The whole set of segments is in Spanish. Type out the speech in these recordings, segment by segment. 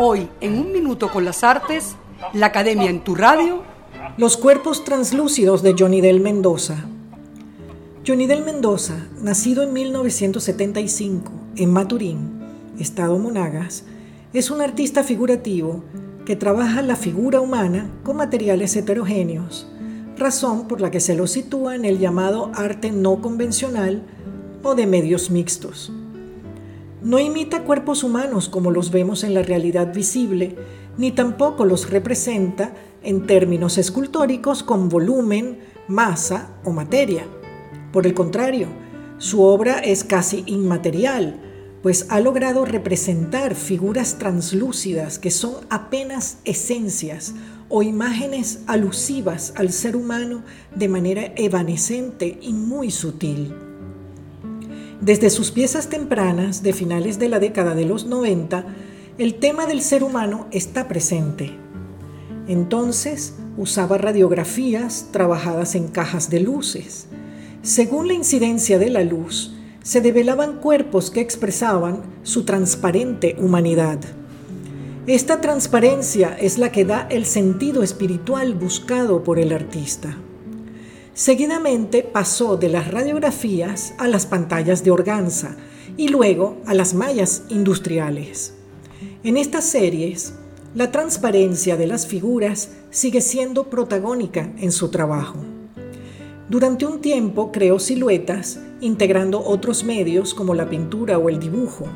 Hoy, en un minuto con las artes, la Academia en tu radio. Los cuerpos translúcidos de Johnny Del Mendoza. Johnny Del Mendoza, nacido en 1975 en Maturín, estado Monagas, es un artista figurativo que trabaja la figura humana con materiales heterogéneos, razón por la que se lo sitúa en el llamado arte no convencional o de medios mixtos. No imita cuerpos humanos como los vemos en la realidad visible, ni tampoco los representa en términos escultóricos con volumen, masa o materia. Por el contrario, su obra es casi inmaterial, pues ha logrado representar figuras translúcidas que son apenas esencias o imágenes alusivas al ser humano de manera evanescente y muy sutil. Desde sus piezas tempranas de finales de la década de los 90, el tema del ser humano está presente. Entonces usaba radiografías trabajadas en cajas de luces. Según la incidencia de la luz, se develaban cuerpos que expresaban su transparente humanidad. Esta transparencia es la que da el sentido espiritual buscado por el artista. Seguidamente pasó de las radiografías a las pantallas de organza y luego a las mallas industriales. En estas series, la transparencia de las figuras sigue siendo protagónica en su trabajo. Durante un tiempo creó siluetas integrando otros medios como la pintura o el dibujo.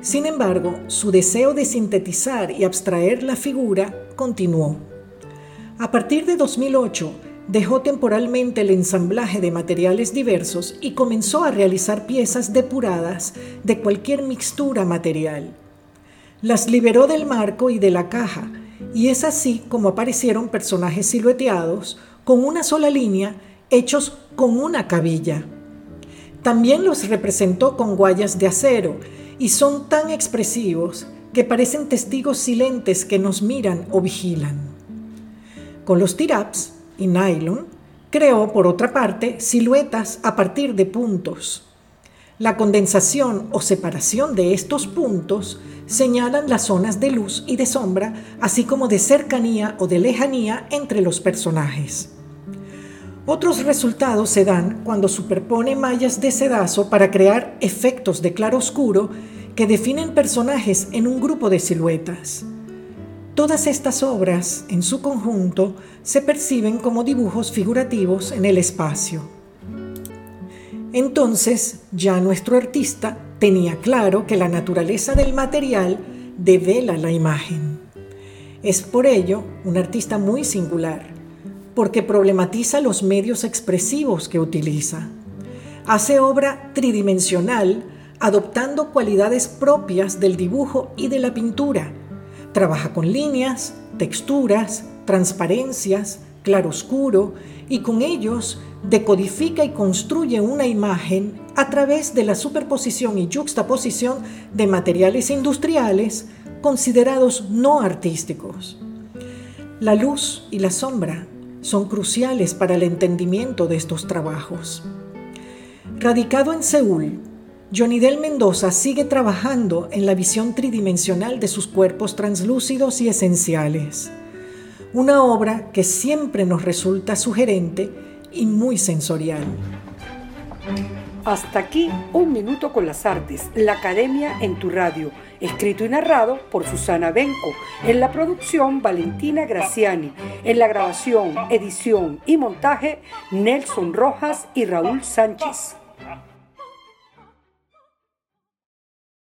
Sin embargo, su deseo de sintetizar y abstraer la figura continuó. A partir de 2008, dejó temporalmente el ensamblaje de materiales diversos y comenzó a realizar piezas depuradas de cualquier mixtura material. Las liberó del marco y de la caja, y es así como aparecieron personajes silueteados con una sola línea, hechos con una cabilla. También los representó con guayas de acero, y son tan expresivos que parecen testigos silentes que nos miran o vigilan. Con los tiraps y nylon, creó, por otra parte, siluetas a partir de puntos. La condensación o separación de estos puntos señalan las zonas de luz y de sombra, así como de cercanía o de lejanía entre los personajes. Otros resultados se dan cuando superpone mallas de sedazo para crear efectos de claroscuro que definen personajes en un grupo de siluetas. Todas estas obras, en su conjunto, se perciben como dibujos figurativos en el espacio. Entonces, ya nuestro artista tenía claro que la naturaleza del material devela la imagen. Es por ello un artista muy singular, porque problematiza los medios expresivos que utiliza. Hace obra tridimensional, adoptando cualidades propias del dibujo y de la pintura, Trabaja con líneas, texturas, transparencias, claroscuro y con ellos decodifica y construye una imagen a través de la superposición y juxtaposición de materiales industriales considerados no artísticos. La luz y la sombra son cruciales para el entendimiento de estos trabajos. Radicado en Seúl, Johnny Del Mendoza sigue trabajando en la visión tridimensional de sus cuerpos translúcidos y esenciales. Una obra que siempre nos resulta sugerente y muy sensorial. Hasta aquí Un Minuto con las Artes, la Academia en tu radio, escrito y narrado por Susana Benco, en la producción Valentina Graciani, en la grabación, edición y montaje Nelson Rojas y Raúl Sánchez.